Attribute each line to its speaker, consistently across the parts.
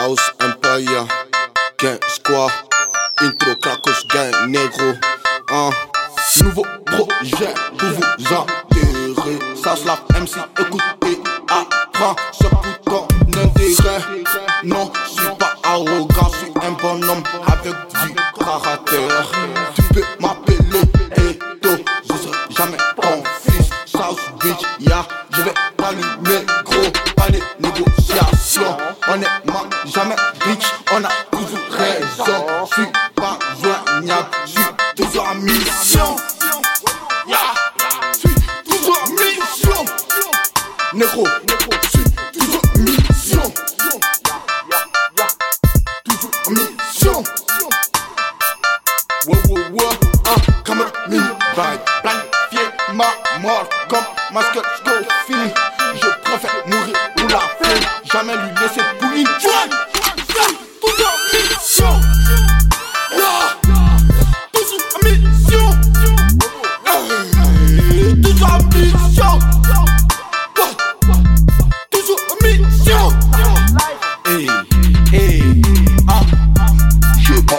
Speaker 1: South Empire, Gang Squad, Intro Krakos Gang Negro. Un nouveau projet pour vous enterrer. South Love MC, écoute et apprends ce putain d'intérêt. Non, je suis pas arrogant, je suis un bonhomme avec du caractère. Tu peux m'appeler Eto, je serai jamais ton fils. South Beach, ya, jamais bitch, on a toujours raison. Je suis pas joignable, je suis toujours en mission. Ya, je suis toujours en mission. Négro, je suis toujours en mission. Toujours en mission. Wow, wow, wow, ah, comme me vibe. Planifier ma mort comme masque fini. Je préfère mourir jamais lui laisser de coulis. Tout en mission. Toujours. Toujours. Toujours. Hey, hey, ah.
Speaker 2: Pas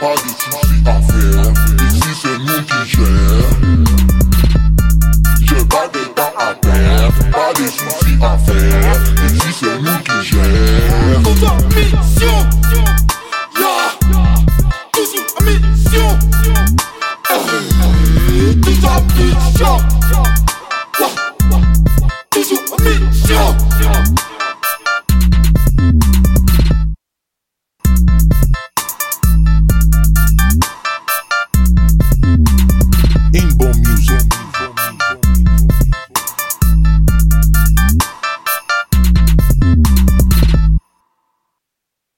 Speaker 2: pas de soucis à faire. affaire. Et c'est nous qui.
Speaker 1: Tous en mission. Yeah. Toujours en mission. Tous mission.